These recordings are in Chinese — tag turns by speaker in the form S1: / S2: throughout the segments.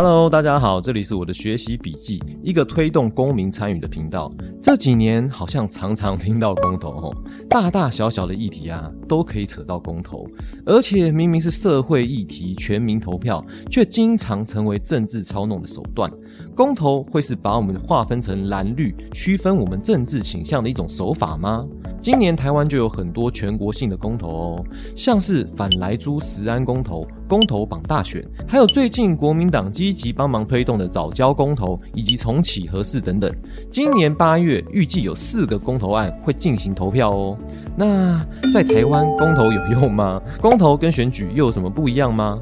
S1: Hello，大家好，这里是我的学习笔记，一个推动公民参与的频道。这几年好像常常听到公投哦，大大小小的议题啊，都可以扯到公投，而且明明是社会议题，全民投票，却经常成为政治操弄的手段。公投会是把我们划分成蓝绿，区分我们政治倾向的一种手法吗？今年台湾就有很多全国性的公投哦，像是反莱猪食安公投、公投榜大选，还有最近国民党积极帮忙推动的早交公投以及重启核四等等。今年八月预计有四个公投案会进行投票哦。那在台湾公投有用吗？公投跟选举又有什么不一样吗？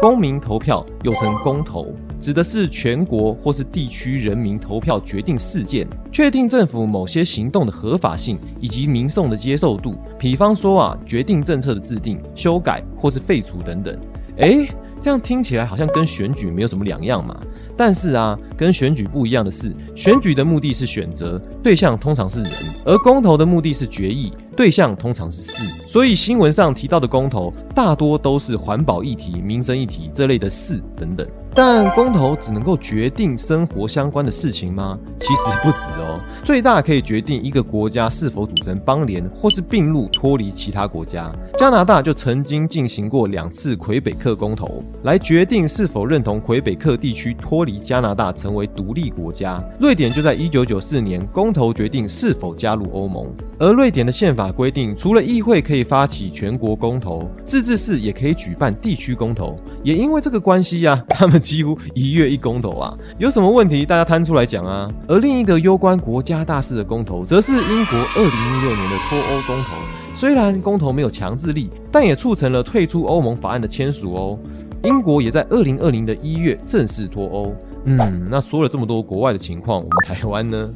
S1: 公民投票又称公投。指的是全国或是地区人民投票决定事件，确定政府某些行动的合法性以及民众的接受度。比方说啊，决定政策的制定、修改或是废除等等。诶，这样听起来好像跟选举没有什么两样嘛。但是啊，跟选举不一样的是，选举的目的是选择对象，通常是人；而公投的目的是决议对象，通常是事。所以新闻上提到的公投，大多都是环保议题、民生议题这类的事等等。但公投只能够决定生活相关的事情吗？其实不止哦，最大可以决定一个国家是否组成邦联或是并入脱离其他国家。加拿大就曾经进行过两次魁北克公投，来决定是否认同魁北克地区脱离加拿大成为独立国家。瑞典就在一九九四年公投决定是否加入欧盟。而瑞典的宪法法规定，除了议会可以发起全国公投，自治市也可以举办地区公投。也因为这个关系呀，他们。几乎一月一公投啊，有什么问题大家摊出来讲啊。而另一个攸关国家大事的公投，则是英国二零一六年的脱欧公投。虽然公投没有强制力，但也促成了退出欧盟法案的签署哦。英国也在二零二零的一月正式脱欧。嗯，那说了这么多国外的情况，我们台湾呢？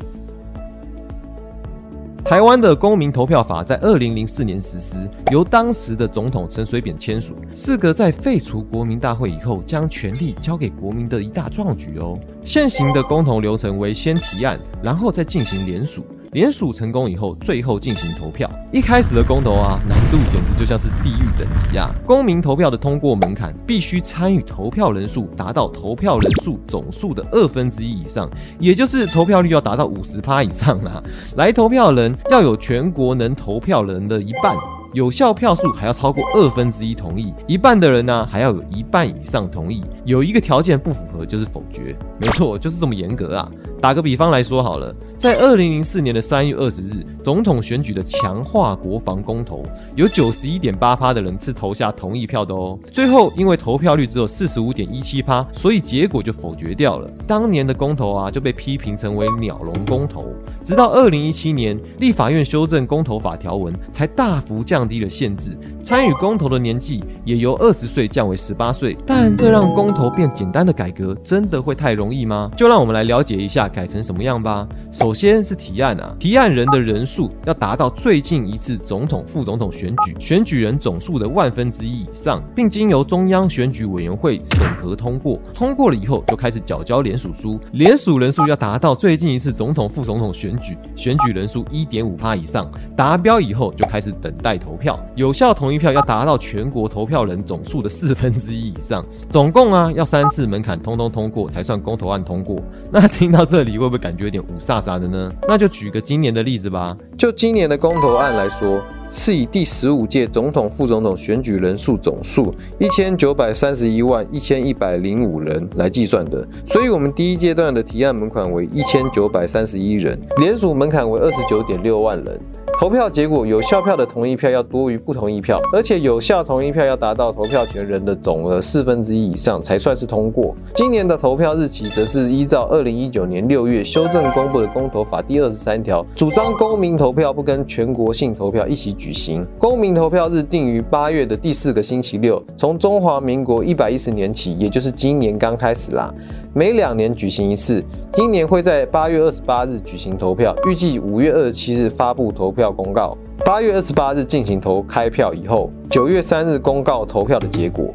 S1: 台湾的公民投票法在二零零四年实施，由当时的总统陈水扁签署，是个在废除国民大会以后将权力交给国民的一大壮举哦。现行的公投流程为先提案，然后再进行联署。联署成功以后，最后进行投票。一开始的公投啊，难度简直就像是地狱等级啊！公民投票的通过门槛，必须参与投票人数达到投票人数总数的二分之一以上，也就是投票率要达到五十趴以上啦！来投票人要有全国能投票人的一半。有效票数还要超过二分之一同意，一半的人呢还要有一半以上同意。有一个条件不符合就是否决，没错，就是这么严格啊。打个比方来说好了，在二零零四年的三月二十日，总统选举的强化国防公投，有九十一点八趴的人是投下同意票的哦。最后因为投票率只有四十五点一七趴，所以结果就否决掉了。当年的公投啊就被批评成为鸟笼公投。直到二零一七年，立法院修正公投法条文，才大幅降。降低了限制，参与公投的年纪也由二十岁降为十八岁。但这让公投变简单的改革，真的会太容易吗？就让我们来了解一下改成什么样吧。首先是提案啊，提案人的人数要达到最近一次总统、副总统选举选举人总数的万分之一以上，并经由中央选举委员会审核通过。通过了以后，就开始缴交联署书，联署人数要达到最近一次总统、副总统选举选举人数一点五趴以上，达标以后就开始等待。投票有效同意票要达到全国投票人总数的四分之一以上，总共啊要三次门槛通通通过才算公投案通过。那听到这里会不会感觉有点五煞煞的呢？那就举个今年的例子吧。
S2: 就今年的公投案来说，是以第十五届总统、副总统选举人数总数一千九百三十一万一千一百零五人来计算的。所以，我们第一阶段的提案门槛为一千九百三十一人，联署门槛为二十九点六万人。投票结果有效票的同意票要多于不同意票，而且有效同意票要达到投票权人的总额四分之一以上才算是通过。今年的投票日期则是依照二零一九年六月修正公布的公投法第二十三条，主张公民投票不跟全国性投票一起举行。公民投票日定于八月的第四个星期六，从中华民国一百一十年起，也就是今年刚开始啦，每两年举行一次。今年会在八月二十八日举行投票，预计五月二十七日发布投票。公告八月二十八日进行投开票以后，九月三日公告投票的结果。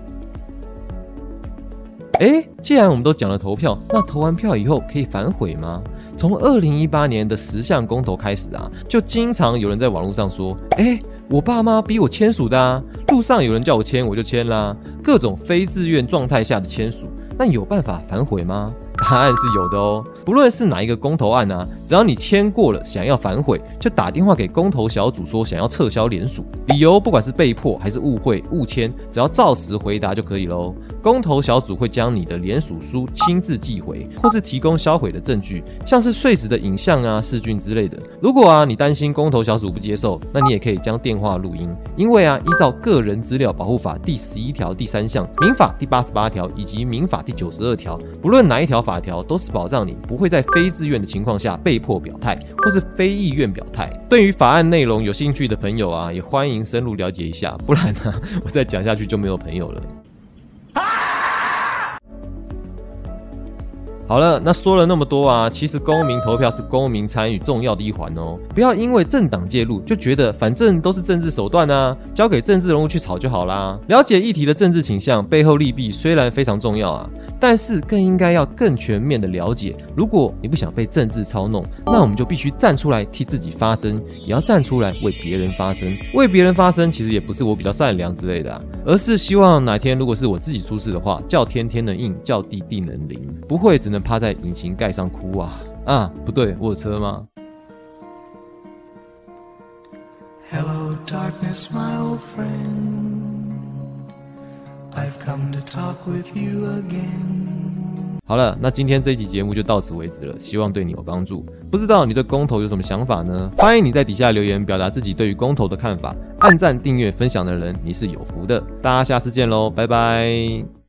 S1: 哎，既然我们都讲了投票，那投完票以后可以反悔吗？从二零一八年的十项公投开始啊，就经常有人在网络上说，哎。我爸妈逼我签署的啊，路上有人叫我签，我就签啦。各种非自愿状态下的签署，那有办法反悔吗？答案是有的哦。不论是哪一个公投案啊，只要你签过了，想要反悔，就打电话给公投小组说想要撤销联署，理由不管是被迫还是误会误签，只要照实回答就可以喽。公投小组会将你的联署书亲自寄回，或是提供销毁的证据，像是碎纸的影像啊、视讯之类的。如果啊你担心公投小组不接受，那你也可以将电话录音，因为啊依照个人资料保护法第十一条第三项、民法第八十八条以及民法第九十二条，不论哪一条法条，都是保障你不会在非自愿的情况下被迫表态，或是非意愿表态。对于法案内容有兴趣的朋友啊，也欢迎深入了解一下，不然呢，我再讲下去就没有朋友了。好了，那说了那么多啊，其实公民投票是公民参与重要的一环哦。不要因为政党介入就觉得反正都是政治手段啊，交给政治人物去炒就好啦。了解议题的政治倾向背后利弊虽然非常重要啊，但是更应该要更全面的了解。如果你不想被政治操弄，那我们就必须站出来替自己发声，也要站出来为别人发声。为别人发声，其实也不是我比较善良之类的，而是希望哪天如果是我自己出事的话，叫天天能应，叫地地能灵，不会只能趴在引擎盖上哭啊啊！不对，我有车吗？Hello darkness, my old friend. I've come to talk with you again. 好了，那今天这一集节目就到此为止了，希望对你有帮助。不知道你对公投有什么想法呢？欢迎你在底下留言表达自己对于公投的看法。按赞、订阅、分享的人，你是有福的。大家下次见喽，拜拜。